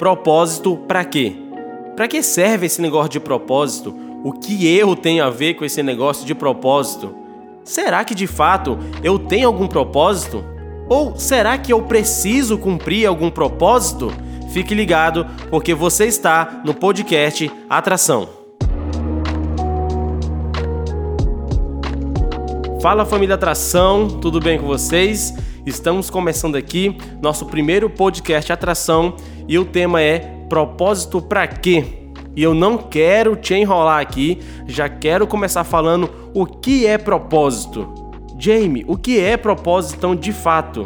propósito para quê? Para que serve esse negócio de propósito? O que eu tenho a ver com esse negócio de propósito? Será que de fato eu tenho algum propósito? Ou será que eu preciso cumprir algum propósito? Fique ligado, porque você está no podcast Atração. Fala família Atração, tudo bem com vocês? Estamos começando aqui nosso primeiro podcast Atração e o tema é Propósito para quê? E eu não quero te enrolar aqui, já quero começar falando o que é propósito. Jamie, o que é propósito então de fato?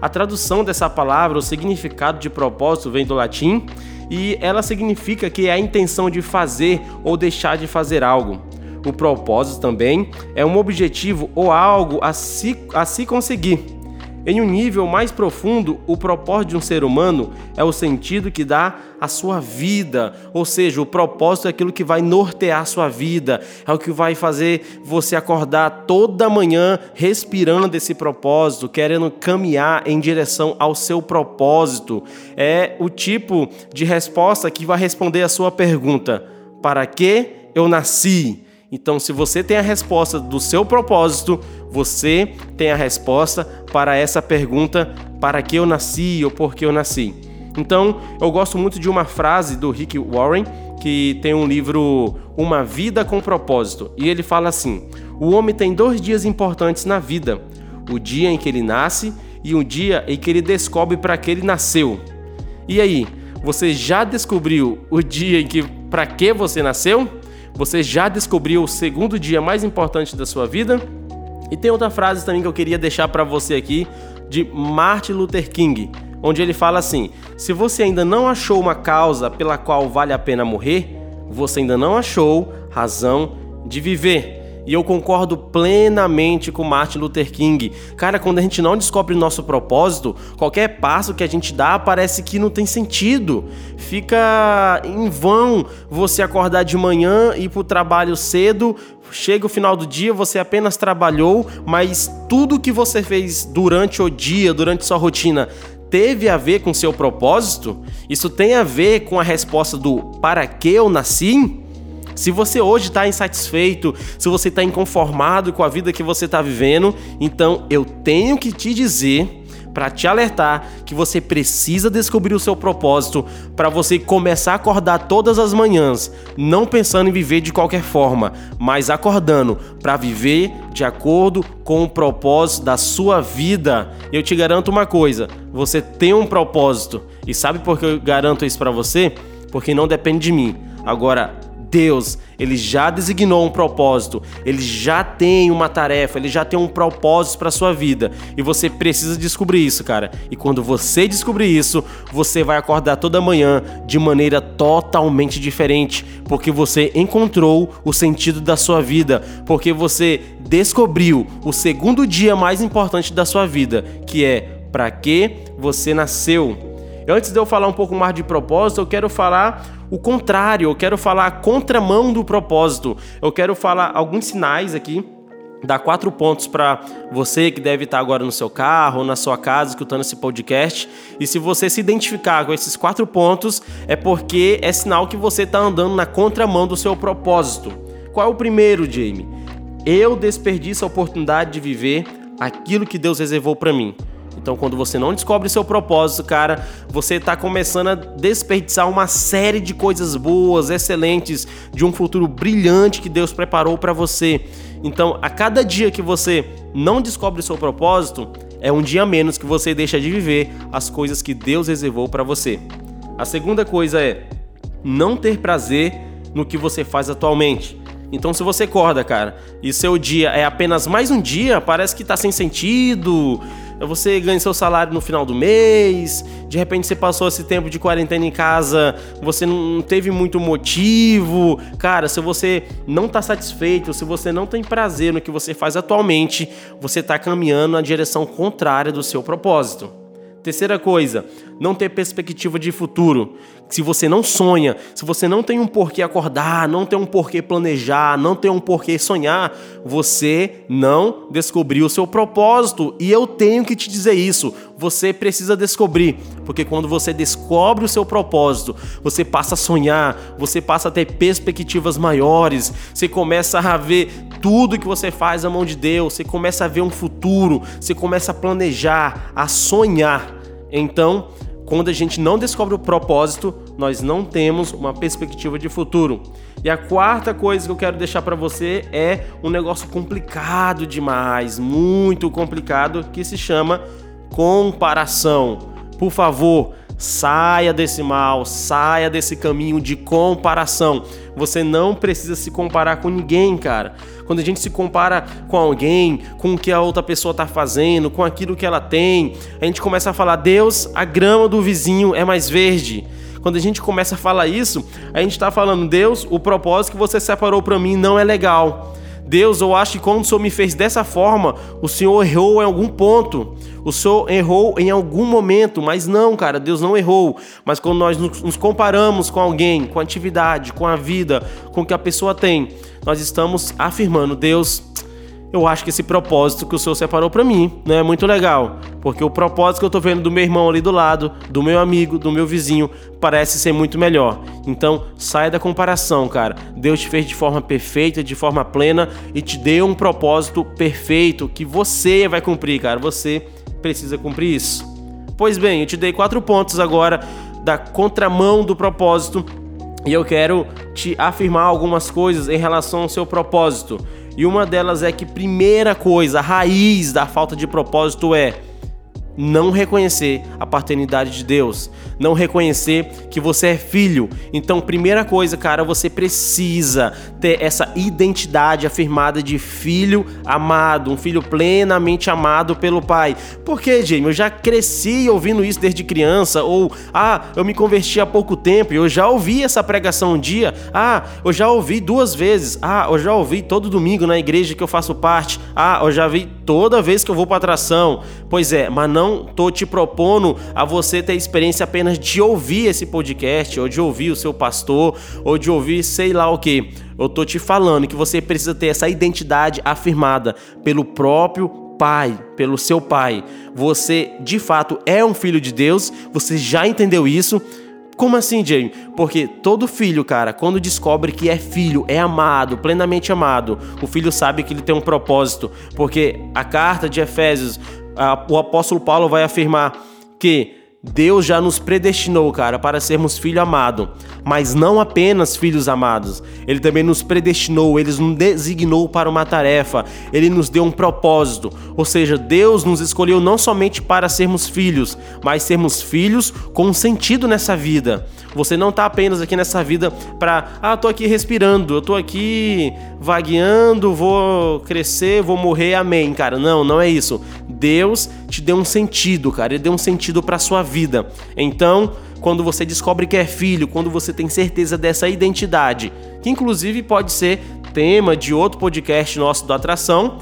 A tradução dessa palavra, o significado de propósito vem do latim e ela significa que é a intenção de fazer ou deixar de fazer algo. O propósito também é um objetivo ou algo a se, a se conseguir. Em um nível mais profundo, o propósito de um ser humano é o sentido que dá à sua vida, ou seja, o propósito é aquilo que vai nortear a sua vida, é o que vai fazer você acordar toda manhã respirando esse propósito, querendo caminhar em direção ao seu propósito. É o tipo de resposta que vai responder a sua pergunta: para que eu nasci? Então, se você tem a resposta do seu propósito, você tem a resposta para essa pergunta: para que eu nasci ou por que eu nasci? Então, eu gosto muito de uma frase do Rick Warren, que tem um livro Uma Vida com Propósito, e ele fala assim: O homem tem dois dias importantes na vida: o dia em que ele nasce e o dia em que ele descobre para que ele nasceu. E aí, você já descobriu o dia em que para que você nasceu? Você já descobriu o segundo dia mais importante da sua vida? E tem outra frase também que eu queria deixar para você aqui de Martin Luther King, onde ele fala assim: Se você ainda não achou uma causa pela qual vale a pena morrer, você ainda não achou razão de viver. E eu concordo plenamente com Martin Luther King. Cara, quando a gente não descobre nosso propósito, qualquer passo que a gente dá parece que não tem sentido. Fica em vão você acordar de manhã e ir pro trabalho cedo, chega o final do dia, você apenas trabalhou, mas tudo que você fez durante o dia, durante sua rotina, teve a ver com seu propósito? Isso tem a ver com a resposta do para que eu nasci? Se você hoje está insatisfeito, se você está inconformado com a vida que você está vivendo, então eu tenho que te dizer para te alertar que você precisa descobrir o seu propósito para você começar a acordar todas as manhãs, não pensando em viver de qualquer forma, mas acordando para viver de acordo com o propósito da sua vida. Eu te garanto uma coisa, você tem um propósito. E sabe por que eu garanto isso para você? Porque não depende de mim. Agora, Deus, ele já designou um propósito, ele já tem uma tarefa, ele já tem um propósito para sua vida e você precisa descobrir isso, cara. E quando você descobrir isso, você vai acordar toda manhã de maneira totalmente diferente, porque você encontrou o sentido da sua vida, porque você descobriu o segundo dia mais importante da sua vida, que é para que você nasceu. Antes de eu falar um pouco mais de propósito, eu quero falar o contrário, eu quero falar a contramão do propósito. Eu quero falar alguns sinais aqui dar quatro pontos para você que deve estar agora no seu carro na sua casa escutando esse podcast. E se você se identificar com esses quatro pontos, é porque é sinal que você está andando na contramão do seu propósito. Qual é o primeiro, Jamie? Eu desperdiço a oportunidade de viver aquilo que Deus reservou para mim. Então, quando você não descobre seu propósito, cara, você está começando a desperdiçar uma série de coisas boas, excelentes, de um futuro brilhante que Deus preparou para você. Então, a cada dia que você não descobre seu propósito, é um dia menos que você deixa de viver as coisas que Deus reservou para você. A segunda coisa é não ter prazer no que você faz atualmente. Então, se você acorda, cara, e seu dia é apenas mais um dia, parece que tá sem sentido, você ganha seu salário no final do mês, de repente você passou esse tempo de quarentena em casa, você não teve muito motivo. Cara, se você não está satisfeito, se você não tem prazer no que você faz atualmente, você está caminhando na direção contrária do seu propósito. Terceira coisa, não ter perspectiva de futuro. Se você não sonha, se você não tem um porquê acordar, não tem um porquê planejar, não tem um porquê sonhar, você não descobriu o seu propósito. E eu tenho que te dizer isso. você precisa descobrir, porque quando você descobre o seu propósito, você passa a sonhar, você passa a ter perspectivas maiores, você começa a ver tudo que você faz na mão de Deus, você começa a ver um futuro, você começa a planejar, a sonhar. Então, quando a gente não descobre o propósito, nós não temos uma perspectiva de futuro. E a quarta coisa que eu quero deixar para você é um negócio complicado demais, muito complicado, que se chama comparação. Por favor, saia desse mal, saia desse caminho de comparação. Você não precisa se comparar com ninguém, cara. Quando a gente se compara com alguém, com o que a outra pessoa está fazendo, com aquilo que ela tem, a gente começa a falar: Deus, a grama do vizinho é mais verde. Quando a gente começa a falar isso, a gente está falando: Deus, o propósito que você separou para mim não é legal. Deus, eu acho que quando o Senhor me fez dessa forma, o Senhor errou em algum ponto. O Senhor errou em algum momento, mas não, cara, Deus não errou. Mas quando nós nos comparamos com alguém, com a atividade, com a vida, com o que a pessoa tem, nós estamos afirmando: Deus, eu acho que esse propósito que o Senhor separou para mim não é muito legal, porque o propósito que eu tô vendo do meu irmão ali do lado, do meu amigo, do meu vizinho, parece ser muito melhor. Então, saia da comparação, cara. Deus te fez de forma perfeita, de forma plena e te deu um propósito perfeito que você vai cumprir, cara. Você precisa cumprir isso. Pois bem, eu te dei quatro pontos agora da contramão do propósito e eu quero te afirmar algumas coisas em relação ao seu propósito. E uma delas é que, primeira coisa, a raiz da falta de propósito é não reconhecer a paternidade de Deus, não reconhecer que você é filho. Então, primeira coisa, cara, você precisa ter essa identidade afirmada de filho amado, um filho plenamente amado pelo pai. Por quê, Jamie? Eu já cresci ouvindo isso desde criança, ou ah, eu me converti há pouco tempo e eu já ouvi essa pregação um dia. Ah, eu já ouvi duas vezes. Ah, eu já ouvi todo domingo na igreja que eu faço parte. Ah, eu já vi toda vez que eu vou para atração. Pois é, mas não tô te propondo a você ter experiência apenas de ouvir esse podcast, ou de ouvir o seu pastor, ou de ouvir sei lá o que. Eu tô te falando que você precisa ter essa identidade afirmada pelo próprio pai, pelo seu pai. Você de fato é um filho de Deus, você já entendeu isso. Como assim, Jamie? Porque todo filho, cara, quando descobre que é filho, é amado, plenamente amado, o filho sabe que ele tem um propósito. Porque a carta de Efésios o apóstolo Paulo vai afirmar que Deus já nos predestinou, cara, para sermos filho amado, mas não apenas filhos amados. Ele também nos predestinou, ele nos designou para uma tarefa, ele nos deu um propósito. Ou seja, Deus nos escolheu não somente para sermos filhos, mas sermos filhos com um sentido nessa vida. Você não está apenas aqui nessa vida para, ah, tô aqui respirando, eu tô aqui vagueando, vou crescer, vou morrer, amém, cara. Não, não é isso. Deus te deu um sentido, cara. Ele deu um sentido para sua vida. Então, quando você descobre que é filho, quando você tem certeza dessa identidade, que inclusive pode ser tema de outro podcast nosso do Atração,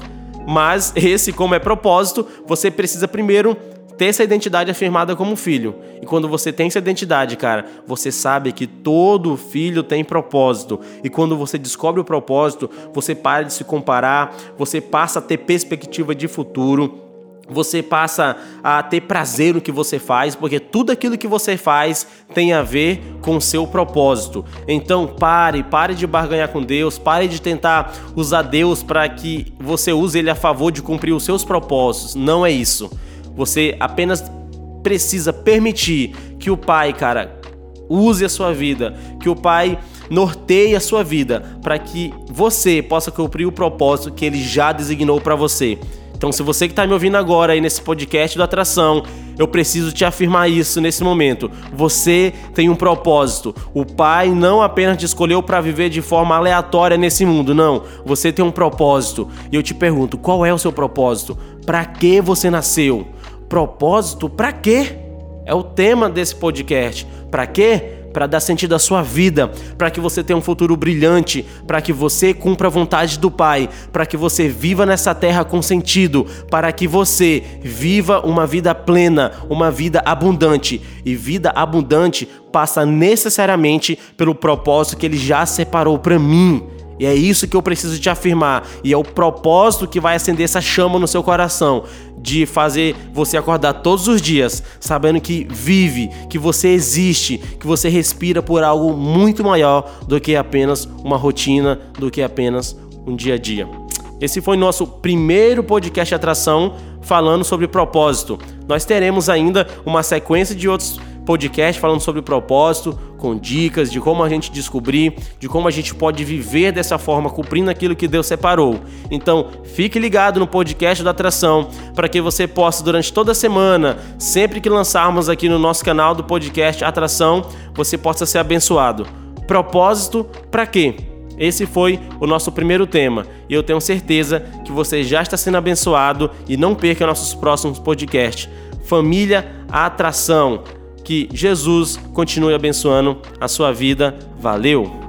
mas esse, como é propósito, você precisa primeiro ter essa identidade afirmada como filho. E quando você tem essa identidade, cara, você sabe que todo filho tem propósito. E quando você descobre o propósito, você para de se comparar, você passa a ter perspectiva de futuro. Você passa a ter prazer no que você faz, porque tudo aquilo que você faz tem a ver com o seu propósito. Então pare, pare de barganhar com Deus, pare de tentar usar Deus para que você use ele a favor de cumprir os seus propósitos. Não é isso. Você apenas precisa permitir que o Pai, cara, use a sua vida, que o Pai norteie a sua vida para que você possa cumprir o propósito que ele já designou para você. Então, se você que está me ouvindo agora aí nesse podcast da Atração, eu preciso te afirmar isso nesse momento. Você tem um propósito. O Pai não apenas te escolheu para viver de forma aleatória nesse mundo, não. Você tem um propósito. E eu te pergunto, qual é o seu propósito? Para que você nasceu? Propósito para quê? É o tema desse podcast. Para quê? Para dar sentido à sua vida, para que você tenha um futuro brilhante, para que você cumpra a vontade do Pai, para que você viva nessa terra com sentido, para que você viva uma vida plena, uma vida abundante. E vida abundante passa necessariamente pelo propósito que Ele já separou para mim. E é isso que eu preciso te afirmar. E é o propósito que vai acender essa chama no seu coração. De fazer você acordar todos os dias, sabendo que vive, que você existe, que você respira por algo muito maior do que apenas uma rotina, do que apenas um dia a dia. Esse foi nosso primeiro podcast atração falando sobre propósito. Nós teremos ainda uma sequência de outros podcast falando sobre propósito, com dicas de como a gente descobrir, de como a gente pode viver dessa forma, cumprindo aquilo que Deus separou. Então, fique ligado no podcast da Atração para que você possa, durante toda a semana, sempre que lançarmos aqui no nosso canal do podcast Atração, você possa ser abençoado. Propósito para quê? Esse foi o nosso primeiro tema e eu tenho certeza que você já está sendo abençoado e não perca nossos próximos podcasts. Família Atração. Que Jesus continue abençoando a sua vida. Valeu!